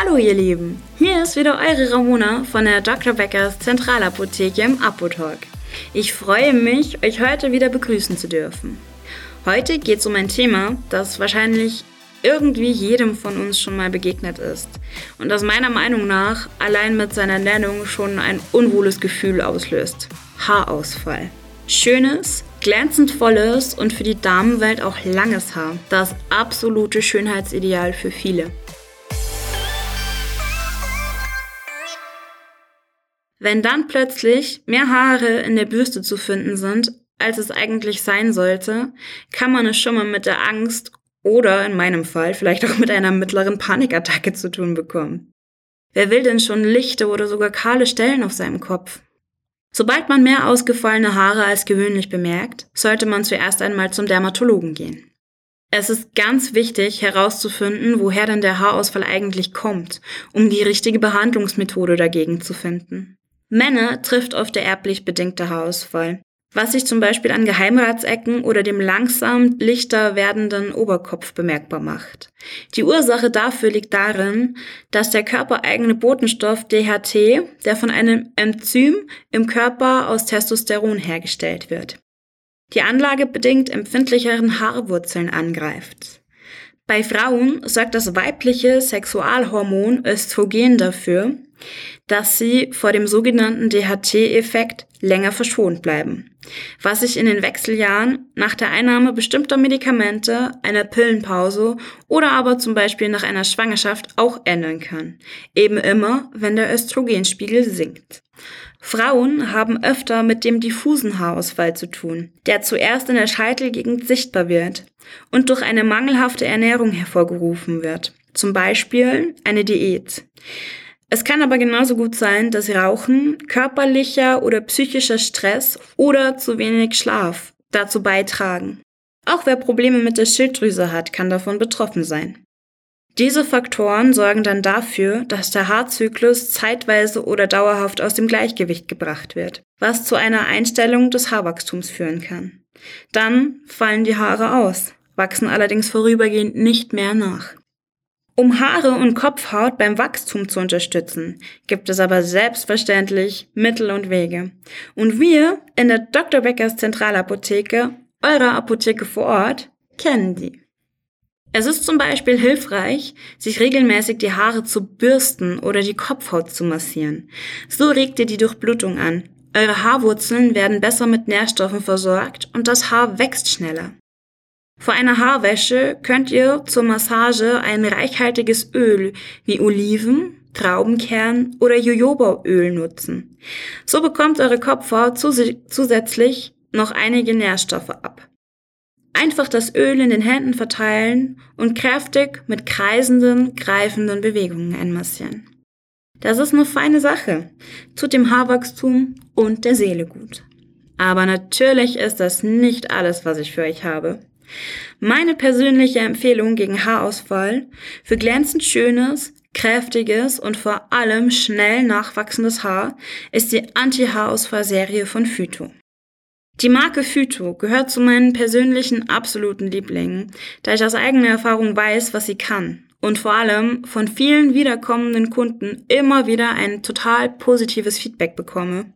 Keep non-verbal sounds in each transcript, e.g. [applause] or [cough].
Hallo ihr Lieben, hier ist wieder eure Ramona von der Dr. Beckers Zentralapotheke im Apotalk. Ich freue mich, euch heute wieder begrüßen zu dürfen. Heute geht es um ein Thema, das wahrscheinlich irgendwie jedem von uns schon mal begegnet ist und das meiner Meinung nach allein mit seiner Nennung schon ein unwohles Gefühl auslöst. Haarausfall. Schönes, glänzend volles und für die Damenwelt auch langes Haar. Das absolute Schönheitsideal für viele. Wenn dann plötzlich mehr Haare in der Bürste zu finden sind, als es eigentlich sein sollte, kann man es schon mal mit der Angst oder in meinem Fall vielleicht auch mit einer mittleren Panikattacke zu tun bekommen. Wer will denn schon lichte oder sogar kahle Stellen auf seinem Kopf? Sobald man mehr ausgefallene Haare als gewöhnlich bemerkt, sollte man zuerst einmal zum Dermatologen gehen. Es ist ganz wichtig herauszufinden, woher denn der Haarausfall eigentlich kommt, um die richtige Behandlungsmethode dagegen zu finden. Männer trifft oft der erblich bedingte Haarausfall, was sich zum Beispiel an Geheimratsecken oder dem langsam lichter werdenden Oberkopf bemerkbar macht. Die Ursache dafür liegt darin, dass der körpereigene Botenstoff DHT, der von einem Enzym im Körper aus Testosteron hergestellt wird, die Anlage bedingt empfindlicheren Haarwurzeln angreift. Bei Frauen sorgt das weibliche Sexualhormon Östrogen dafür, dass sie vor dem sogenannten DHT-Effekt länger verschont bleiben, was sich in den Wechseljahren nach der Einnahme bestimmter Medikamente, einer Pillenpause oder aber zum Beispiel nach einer Schwangerschaft auch ändern kann, eben immer, wenn der Östrogenspiegel sinkt. Frauen haben öfter mit dem diffusen Haarausfall zu tun, der zuerst in der Scheitelgegend sichtbar wird und durch eine mangelhafte Ernährung hervorgerufen wird, zum Beispiel eine Diät. Es kann aber genauso gut sein, dass Rauchen, körperlicher oder psychischer Stress oder zu wenig Schlaf dazu beitragen. Auch wer Probleme mit der Schilddrüse hat, kann davon betroffen sein. Diese Faktoren sorgen dann dafür, dass der Haarzyklus zeitweise oder dauerhaft aus dem Gleichgewicht gebracht wird, was zu einer Einstellung des Haarwachstums führen kann. Dann fallen die Haare aus, wachsen allerdings vorübergehend nicht mehr nach. Um Haare und Kopfhaut beim Wachstum zu unterstützen, gibt es aber selbstverständlich Mittel und Wege. Und wir in der Dr. Beckers Zentralapotheke, eurer Apotheke vor Ort, kennen die. Es ist zum Beispiel hilfreich, sich regelmäßig die Haare zu bürsten oder die Kopfhaut zu massieren. So regt ihr die Durchblutung an. Eure Haarwurzeln werden besser mit Nährstoffen versorgt und das Haar wächst schneller. Vor einer Haarwäsche könnt ihr zur Massage ein reichhaltiges Öl wie Oliven, Traubenkern oder Jojobaöl nutzen. So bekommt eure Kopfhaut zus zusätzlich noch einige Nährstoffe ab. Einfach das Öl in den Händen verteilen und kräftig mit kreisenden, greifenden Bewegungen einmassieren. Das ist eine feine Sache, tut dem Haarwachstum und der Seele gut. Aber natürlich ist das nicht alles, was ich für euch habe. Meine persönliche Empfehlung gegen Haarausfall für glänzend schönes, kräftiges und vor allem schnell nachwachsendes Haar ist die Anti-Haarausfall-Serie von Phyto. Die Marke Phyto gehört zu meinen persönlichen absoluten Lieblingen, da ich aus eigener Erfahrung weiß, was sie kann und vor allem von vielen wiederkommenden Kunden immer wieder ein total positives Feedback bekomme.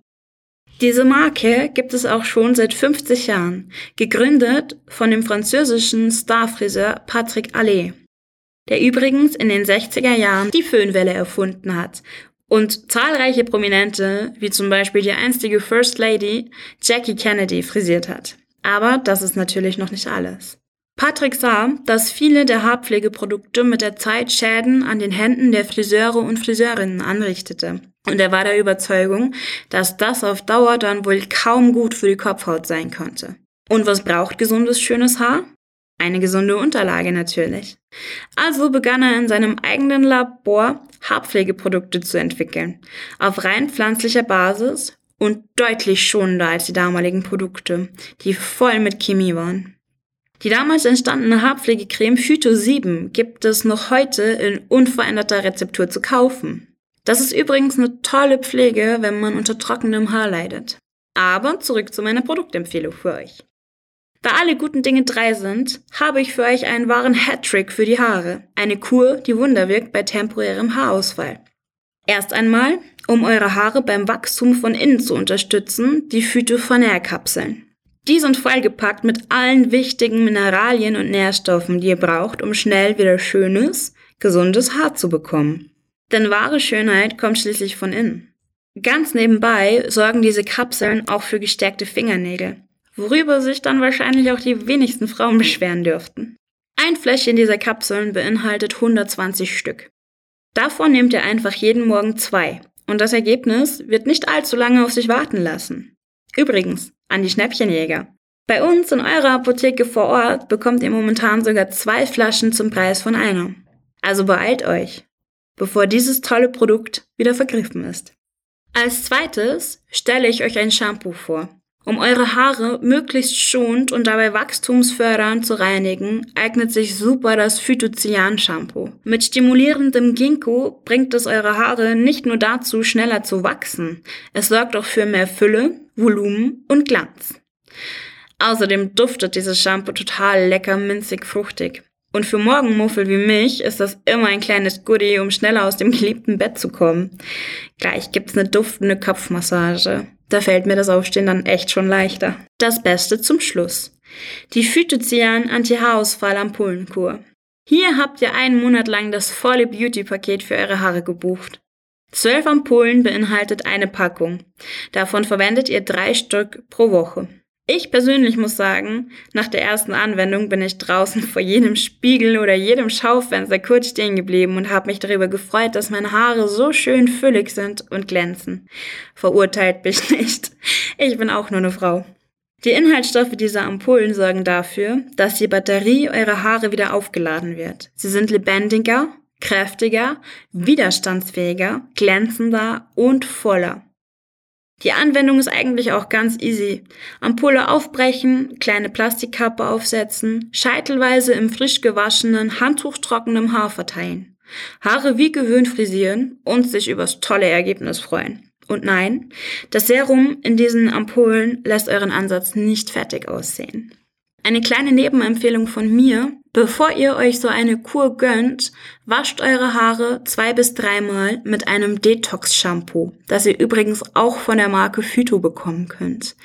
Diese Marke gibt es auch schon seit 50 Jahren, gegründet von dem französischen Starfriseur Patrick Allais, der übrigens in den 60er Jahren die Föhnwelle erfunden hat und zahlreiche Prominente, wie zum Beispiel die einstige First Lady Jackie Kennedy, frisiert hat. Aber das ist natürlich noch nicht alles. Patrick sah, dass viele der Haarpflegeprodukte mit der Zeit Schäden an den Händen der Friseure und Friseurinnen anrichtete und er war der Überzeugung, dass das auf Dauer dann wohl kaum gut für die Kopfhaut sein konnte. Und was braucht gesundes, schönes Haar? Eine gesunde Unterlage natürlich. Also begann er in seinem eigenen Labor Haarpflegeprodukte zu entwickeln, auf rein pflanzlicher Basis und deutlich schonender als die damaligen Produkte, die voll mit Chemie waren. Die damals entstandene Haarpflegecreme Phyto 7 gibt es noch heute in unveränderter Rezeptur zu kaufen. Das ist übrigens eine tolle Pflege, wenn man unter trockenem Haar leidet. Aber zurück zu meiner Produktempfehlung für euch. Da alle guten Dinge drei sind, habe ich für euch einen wahren Hattrick für die Haare. Eine Kur, die Wunder wirkt bei temporärem Haarausfall. Erst einmal, um eure Haare beim Wachstum von innen zu unterstützen, die Phytophonär-Kapseln. Die sind vollgepackt mit allen wichtigen Mineralien und Nährstoffen, die ihr braucht, um schnell wieder schönes, gesundes Haar zu bekommen. Denn wahre Schönheit kommt schließlich von innen. Ganz nebenbei sorgen diese Kapseln auch für gestärkte Fingernägel worüber sich dann wahrscheinlich auch die wenigsten Frauen beschweren dürften. Ein Fläschchen dieser Kapseln beinhaltet 120 Stück. Davon nehmt ihr einfach jeden Morgen zwei und das Ergebnis wird nicht allzu lange auf sich warten lassen. Übrigens, an die Schnäppchenjäger. Bei uns in eurer Apotheke vor Ort bekommt ihr momentan sogar zwei Flaschen zum Preis von einer. Also beeilt euch, bevor dieses tolle Produkt wieder vergriffen ist. Als zweites stelle ich euch ein Shampoo vor. Um eure Haare möglichst schonend und dabei wachstumsfördernd zu reinigen, eignet sich super das Phytozian-Shampoo. Mit stimulierendem Ginkgo bringt es eure Haare nicht nur dazu, schneller zu wachsen, es sorgt auch für mehr Fülle, Volumen und Glanz. Außerdem duftet dieses Shampoo total lecker, minzig, fruchtig. Und für Morgenmuffel wie mich ist das immer ein kleines Goodie, um schneller aus dem [laughs] geliebten Bett zu kommen. Gleich gibt's eine duftende Kopfmassage. Da fällt mir das Aufstehen dann echt schon leichter. Das Beste zum Schluss. Die Phytozian Anti-Haarausfall Ampullenkur. Hier habt ihr einen Monat lang das volle Beauty-Paket für eure Haare gebucht. Zwölf Ampullen beinhaltet eine Packung. Davon verwendet ihr drei Stück pro Woche. Ich persönlich muss sagen, nach der ersten Anwendung bin ich draußen [laughs] vor jedem Spiegel oder jedem Schaufenster kurz stehen geblieben und habe mich darüber gefreut, dass meine Haare so schön füllig sind und glänzen. Verurteilt mich nicht. Ich bin auch nur eine Frau. Die Inhaltsstoffe dieser Ampullen sorgen dafür, dass die Batterie eurer Haare wieder aufgeladen wird. Sie sind lebendiger, kräftiger, widerstandsfähiger, glänzender und voller. Die Anwendung ist eigentlich auch ganz easy. Ampulle aufbrechen, kleine Plastikkappe aufsetzen, scheitelweise im frisch gewaschenen, handtuchtrockenem Haar verteilen. Haare wie gewöhnt frisieren und sich übers tolle Ergebnis freuen. Und nein, das Serum in diesen Ampullen lässt euren Ansatz nicht fertig aussehen. Eine kleine Nebenempfehlung von mir. Bevor ihr euch so eine Kur gönnt, wascht eure Haare zwei bis dreimal mit einem Detox-Shampoo, das ihr übrigens auch von der Marke Phyto bekommen könnt.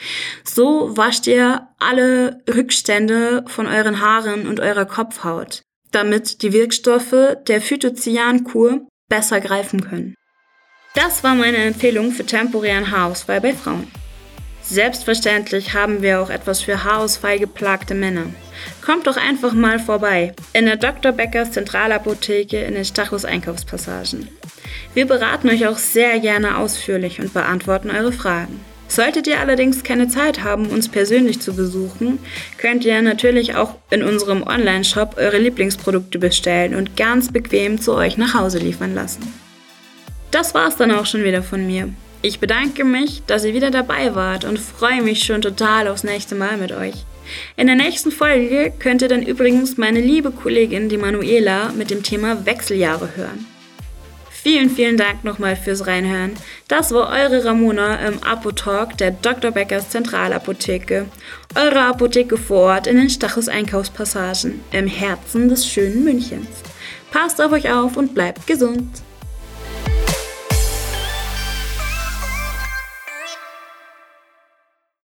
So wascht ihr alle Rückstände von euren Haaren und eurer Kopfhaut, damit die Wirkstoffe der Phytocyan-Kur besser greifen können. Das war meine Empfehlung für temporären Haarausfall bei Frauen. Selbstverständlich haben wir auch etwas für Haarausfall geplagte Männer. Kommt doch einfach mal vorbei in der Dr. Beckers Zentralapotheke in den Stachus Einkaufspassagen. Wir beraten euch auch sehr gerne ausführlich und beantworten eure Fragen. Solltet ihr allerdings keine Zeit haben, uns persönlich zu besuchen, könnt ihr natürlich auch in unserem Online-Shop eure Lieblingsprodukte bestellen und ganz bequem zu euch nach Hause liefern lassen. Das war's dann auch schon wieder von mir. Ich bedanke mich, dass ihr wieder dabei wart und freue mich schon total aufs nächste Mal mit euch. In der nächsten Folge könnt ihr dann übrigens meine liebe Kollegin, die Manuela, mit dem Thema Wechseljahre hören. Vielen, vielen Dank nochmal fürs Reinhören. Das war eure Ramona im Apotalk der Dr. Beckers Zentralapotheke. Eure Apotheke vor Ort in den Stachus Einkaufspassagen im Herzen des schönen Münchens. Passt auf euch auf und bleibt gesund.